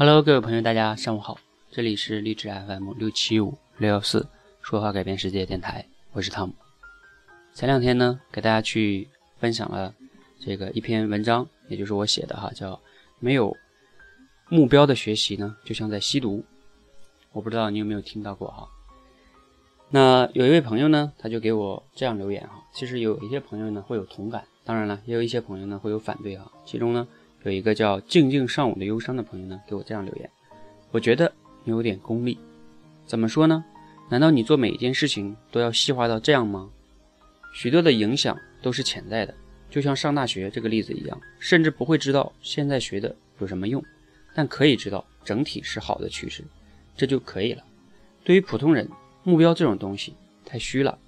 Hello，各位朋友，大家上午好，这里是励志 FM 六七五六幺四说话改变世界电台，我是汤姆。前两天呢，给大家去分享了这个一篇文章，也就是我写的哈，叫没有目标的学习呢，就像在吸毒。我不知道你有没有听到过哈。那有一位朋友呢，他就给我这样留言哈。其实有一些朋友呢会有同感，当然了，也有一些朋友呢会有反对哈。其中呢。有一个叫“静静上午的忧伤”的朋友呢，给我这样留言。我觉得你有点功利，怎么说呢？难道你做每一件事情都要细化到这样吗？许多的影响都是潜在的，就像上大学这个例子一样，甚至不会知道现在学的有什么用，但可以知道整体是好的趋势，这就可以了。对于普通人，目标这种东西太虚了。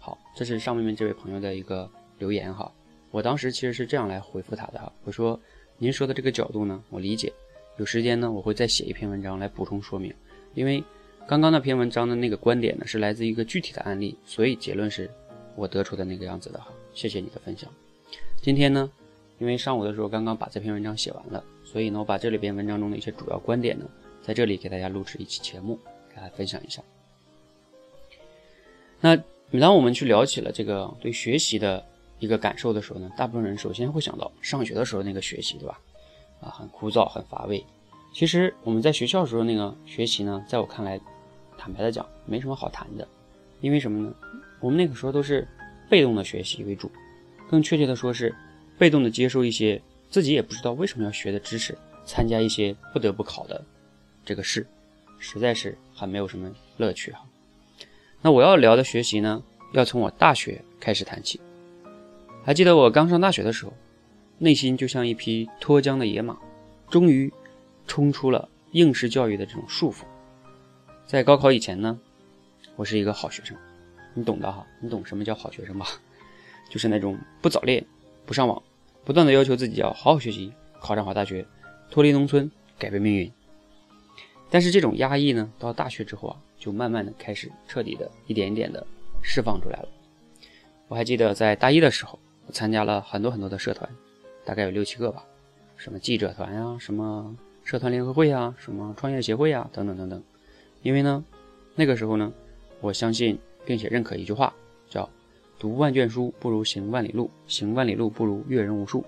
好，这是上面这位朋友的一个留言哈。我当时其实是这样来回复他的哈我说：“您说的这个角度呢，我理解。有时间呢，我会再写一篇文章来补充说明。因为刚刚那篇文章的那个观点呢，是来自一个具体的案例，所以结论是我得出的那个样子的哈。谢谢你的分享。今天呢，因为上午的时候刚刚把这篇文章写完了，所以呢，我把这里边文章中的一些主要观点呢，在这里给大家录制一期节目，给大家分享一下。那每当我们去聊起了这个对学习的，一个感受的时候呢，大部分人首先会想到上学的时候那个学习，对吧？啊，很枯燥，很乏味。其实我们在学校时候那个学习呢，在我看来，坦白的讲，没什么好谈的。因为什么呢？我们那个时候都是被动的学习为主，更确切的说是被动的接受一些自己也不知道为什么要学的知识，参加一些不得不考的这个试，实在是很没有什么乐趣哈。那我要聊的学习呢，要从我大学开始谈起。还记得我刚上大学的时候，内心就像一匹脱缰的野马，终于冲出了应试教育的这种束缚。在高考以前呢，我是一个好学生，你懂的哈，你懂什么叫好学生吧？就是那种不早恋、不上网，不断的要求自己要好好学习，考上好大学，脱离农村，改变命运。但是这种压抑呢，到大学之后啊，就慢慢的开始彻底的一点一点的释放出来了。我还记得在大一的时候。参加了很多很多的社团，大概有六七个吧，什么记者团呀，什么社团联合会呀，什么创业协会呀，等等等等。因为呢，那个时候呢，我相信并且认可一句话，叫“读万卷书不如行万里路，行万里路不如阅人无数”。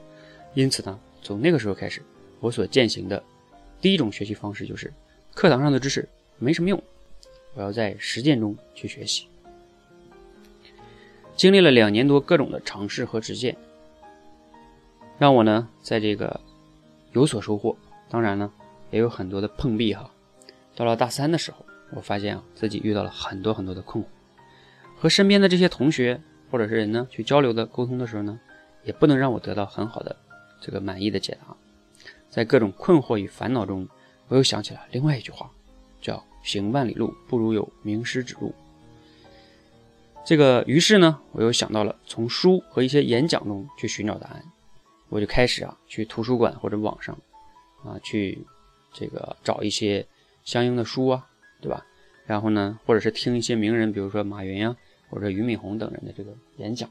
因此呢，从那个时候开始，我所践行的第一种学习方式就是，课堂上的知识没什么用，我要在实践中去学习。经历了两年多各种的尝试和实践，让我呢在这个有所收获。当然呢，也有很多的碰壁哈。到了大三的时候，我发现啊自己遇到了很多很多的困惑，和身边的这些同学或者是人呢去交流的沟通的时候呢，也不能让我得到很好的这个满意的解答。在各种困惑与烦恼中，我又想起了另外一句话，叫“行万里路不如有名师指路”。这个，于是呢，我又想到了从书和一些演讲中去寻找答案，我就开始啊，去图书馆或者网上，啊，去这个找一些相应的书啊，对吧？然后呢，或者是听一些名人，比如说马云呀，或者俞敏洪等人的这个演讲。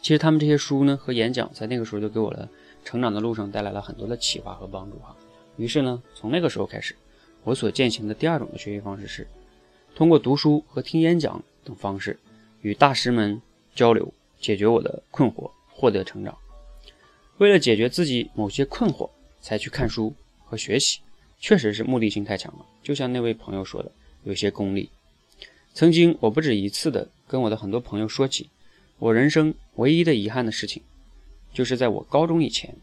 其实他们这些书呢和演讲，在那个时候就给我的成长的路上带来了很多的启发和帮助哈。于是呢，从那个时候开始，我所践行的第二种的学习方式是通过读书和听演讲。等方式与大师们交流，解决我的困惑，获得成长。为了解决自己某些困惑，才去看书和学习，确实是目的性太强了。就像那位朋友说的，有些功利。曾经我不止一次的跟我的很多朋友说起，我人生唯一的遗憾的事情，就是在我高中以前，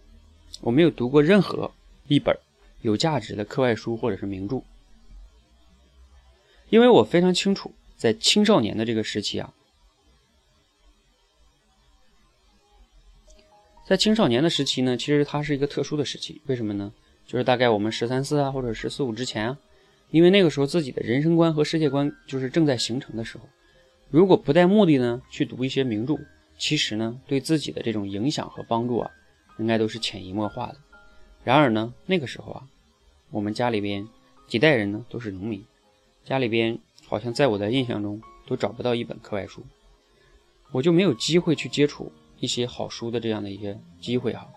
我没有读过任何一本有价值的课外书或者是名著，因为我非常清楚。在青少年的这个时期啊，在青少年的时期呢，其实它是一个特殊的时期。为什么呢？就是大概我们十三四啊，或者十四五之前啊，因为那个时候自己的人生观和世界观就是正在形成的时候。如果不带目的呢，去读一些名著，其实呢，对自己的这种影响和帮助啊，应该都是潜移默化的。然而呢，那个时候啊，我们家里边几代人呢都是农民，家里边。好像在我的印象中都找不到一本课外书，我就没有机会去接触一些好书的这样的一些机会哈。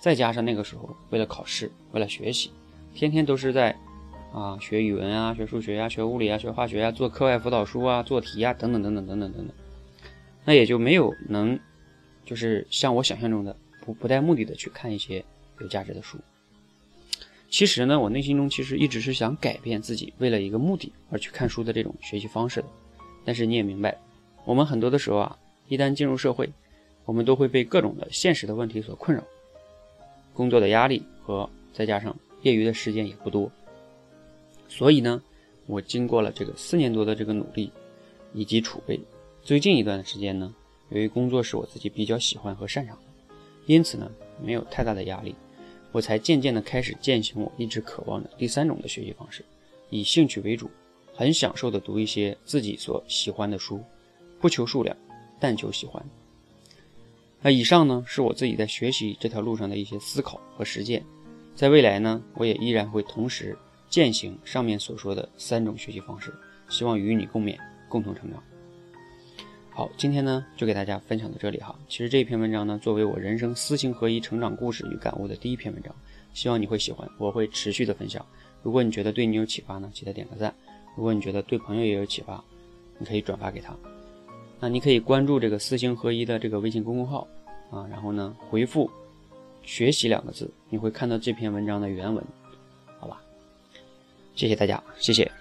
再加上那个时候为了考试，为了学习，天天都是在啊学语文啊、学数学啊、学物理啊、学化学啊、做课外辅导书啊、做题啊等等等等等等等等，那也就没有能就是像我想象中的不不带目的的去看一些有价值的书。其实呢，我内心中其实一直是想改变自己为了一个目的而去看书的这种学习方式的。但是你也明白，我们很多的时候啊，一旦进入社会，我们都会被各种的现实的问题所困扰，工作的压力和再加上业余的时间也不多。所以呢，我经过了这个四年多的这个努力以及储备，最近一段的时间呢，由于工作是我自己比较喜欢和擅长的，因此呢，没有太大的压力。我才渐渐的开始践行我一直渴望的第三种的学习方式，以兴趣为主，很享受的读一些自己所喜欢的书，不求数量，但求喜欢。那以上呢是我自己在学习这条路上的一些思考和实践，在未来呢，我也依然会同时践行上面所说的三种学习方式，希望与你共勉，共同成长。好，今天呢就给大家分享到这里哈。其实这篇文章呢，作为我人生思行合一成长故事与感悟的第一篇文章，希望你会喜欢，我会持续的分享。如果你觉得对你有启发呢，记得点个赞；如果你觉得对朋友也有启发，你可以转发给他。那你可以关注这个思行合一的这个微信公众号啊，然后呢回复“学习”两个字，你会看到这篇文章的原文，好吧？谢谢大家，谢谢。